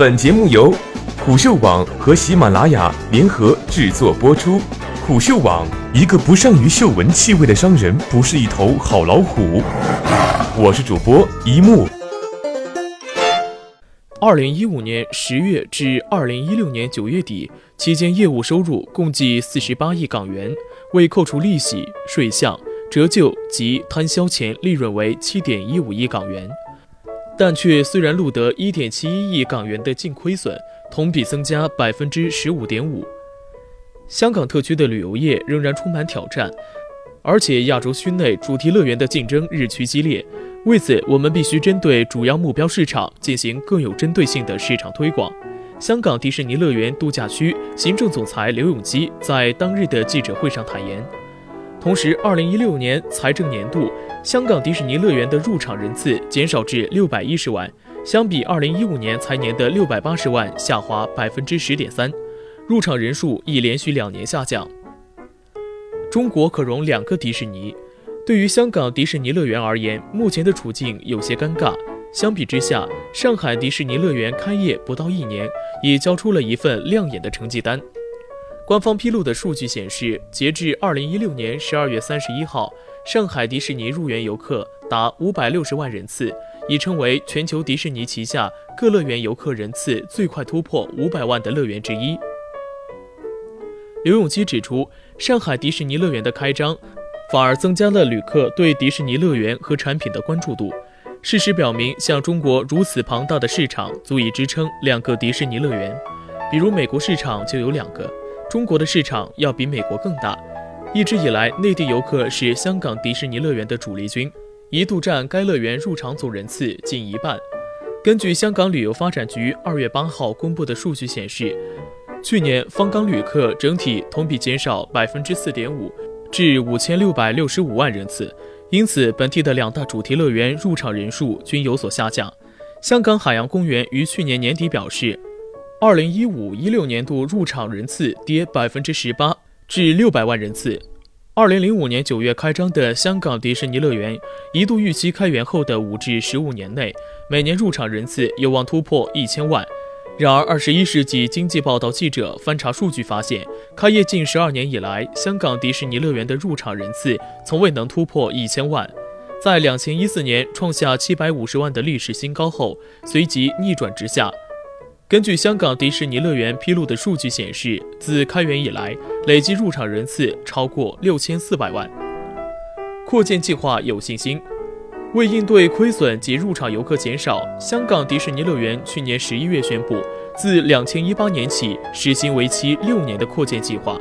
本节目由虎嗅网和喜马拉雅联合制作播出。虎嗅网：一个不善于嗅闻气味的商人，不是一头好老虎。我是主播一木。二零一五年十月至二零一六年九月底期间，业务收入共计四十八亿港元，未扣除利息、税项、折旧及摊销前利润为七点一五亿港元，但却虽然录得一点七一亿港元的净亏损，同比增加百分之十五点五。香港特区的旅游业仍然充满挑战，而且亚洲区内主题乐园的竞争日趋激烈。为此，我们必须针对主要目标市场进行更有针对性的市场推广。香港迪士尼乐园度假区行政总裁刘永基在当日的记者会上坦言。同时，二零一六年财政年度，香港迪士尼乐园的入场人次减少至六百一十万，相比二零一五年财年的六百八十万下滑百分之十点三，入场人数已连续两年下降。中国可容两个迪士尼。对于香港迪士尼乐园而言，目前的处境有些尴尬。相比之下，上海迪士尼乐园开业不到一年，也交出了一份亮眼的成绩单。官方披露的数据显示，截至二零一六年十二月三十一号，上海迪士尼入园游客达五百六十万人次，已成为全球迪士尼旗下各乐园游客人次最快突破五百万的乐园之一。刘永基指出，上海迪士尼乐园的开张。反而增加了旅客对迪士尼乐园和产品的关注度。事实表明，像中国如此庞大的市场，足以支撑两个迪士尼乐园。比如美国市场就有两个，中国的市场要比美国更大。一直以来，内地游客是香港迪士尼乐园的主力军，一度占该乐园入场总人次近一半。根据香港旅游发展局二月八号公布的数据显示，去年访港旅客整体同比减少百分之四点五。至五千六百六十五万人次，因此本地的两大主题乐园入场人数均有所下降。香港海洋公园于去年年底表示，二零一五一六年度入场人次跌百分之十八，至六百万人次。二零零五年九月开张的香港迪士尼乐园，一度预期开园后的五至十五年内，每年入场人次有望突破一千万。然而，二十一世纪经济报道记者翻查数据发现，开业近十二年以来，香港迪士尼乐园的入场人次从未能突破一千万。在两千一四年创下七百五十万的历史新高后，随即逆转直下。根据香港迪士尼乐园披露的数据显示，自开园以来，累计入场人次超过六千四百万。扩建计划有信心。为应对亏损及入场游客减少，香港迪士尼乐园去年十一月宣布，自两千一八年起实行为期六年的扩建计划，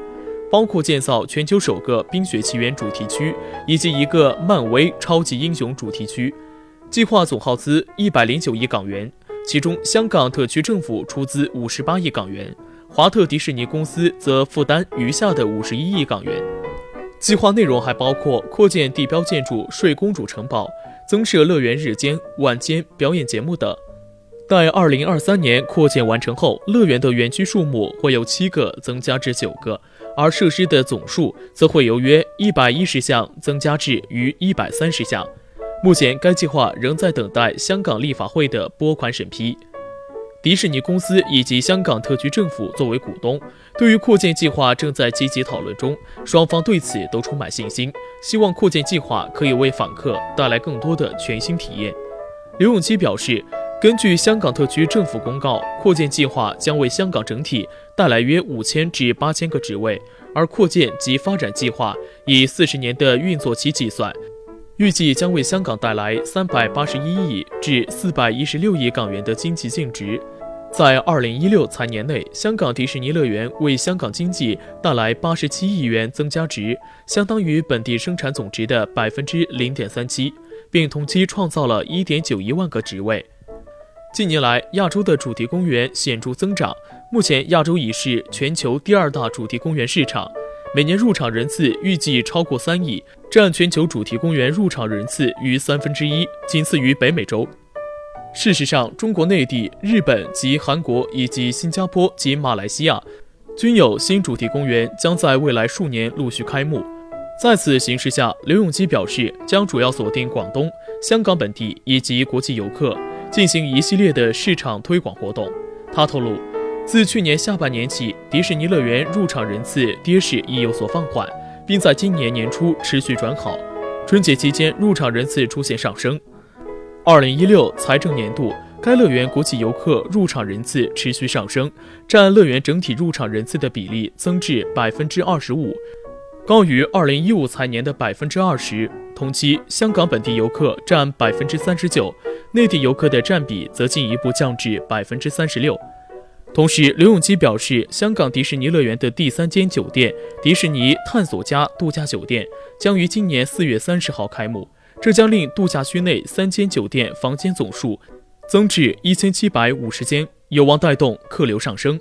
包括建造全球首个《冰雪奇缘》主题区以及一个漫威超级英雄主题区。计划总耗资一百零九亿港元，其中香港特区政府出资五十八亿港元，华特迪士尼公司则负担余下的五十一亿港元。计划内容还包括扩建地标建筑睡公主城堡。增设乐园日间、晚间表演节目等。待二零二三年扩建完成后，乐园的园区数目会由七个增加至九个，而设施的总数则会由约一百一十项增加至逾一百三十项。目前，该计划仍在等待香港立法会的拨款审批。迪士尼公司以及香港特区政府作为股东，对于扩建计划正在积极讨论中，双方对此都充满信心，希望扩建计划可以为访客带来更多的全新体验。刘永基表示，根据香港特区政府公告，扩建计划将为香港整体带来约五千至八千个职位，而扩建及发展计划以四十年的运作期计算。预计将为香港带来三百八十一亿至四百一十六亿港元的经济净值。在二零一六财年内，香港迪士尼乐园为香港经济带来八十七亿元增加值，相当于本地生产总值的百分之零点三七，并同期创造了一点九一万个职位。近年来，亚洲的主题公园显著增长，目前亚洲已是全球第二大主题公园市场。每年入场人次预计超过三亿，占全球主题公园入场人次逾三分之一，仅次于北美洲。事实上，中国内地、日本及韩国以及新加坡及马来西亚，均有新主题公园将在未来数年陆续开幕。在此形势下，刘永基表示，将主要锁定广东、香港本地以及国际游客，进行一系列的市场推广活动。他透露，自去年下半年起，迪士尼乐园入场人次跌势已有所放缓，并在今年年初持续转好。春节期间入场人次出现上升。二零一六财政年度，该乐园国际游客入场人次持续上升，占乐园整体入场人次的比例增至百分之二十五，高于二零一五财年的百分之二十。同期，香港本地游客占百分之三十九，内地游客的占比则进一步降至百分之三十六。同时，刘永基表示，香港迪士尼乐园的第三间酒店——迪士尼探索家度假酒店，将于今年四月三十号开幕。这将令度假区内三间酒店房间总数增至一千七百五十间，有望带动客流上升。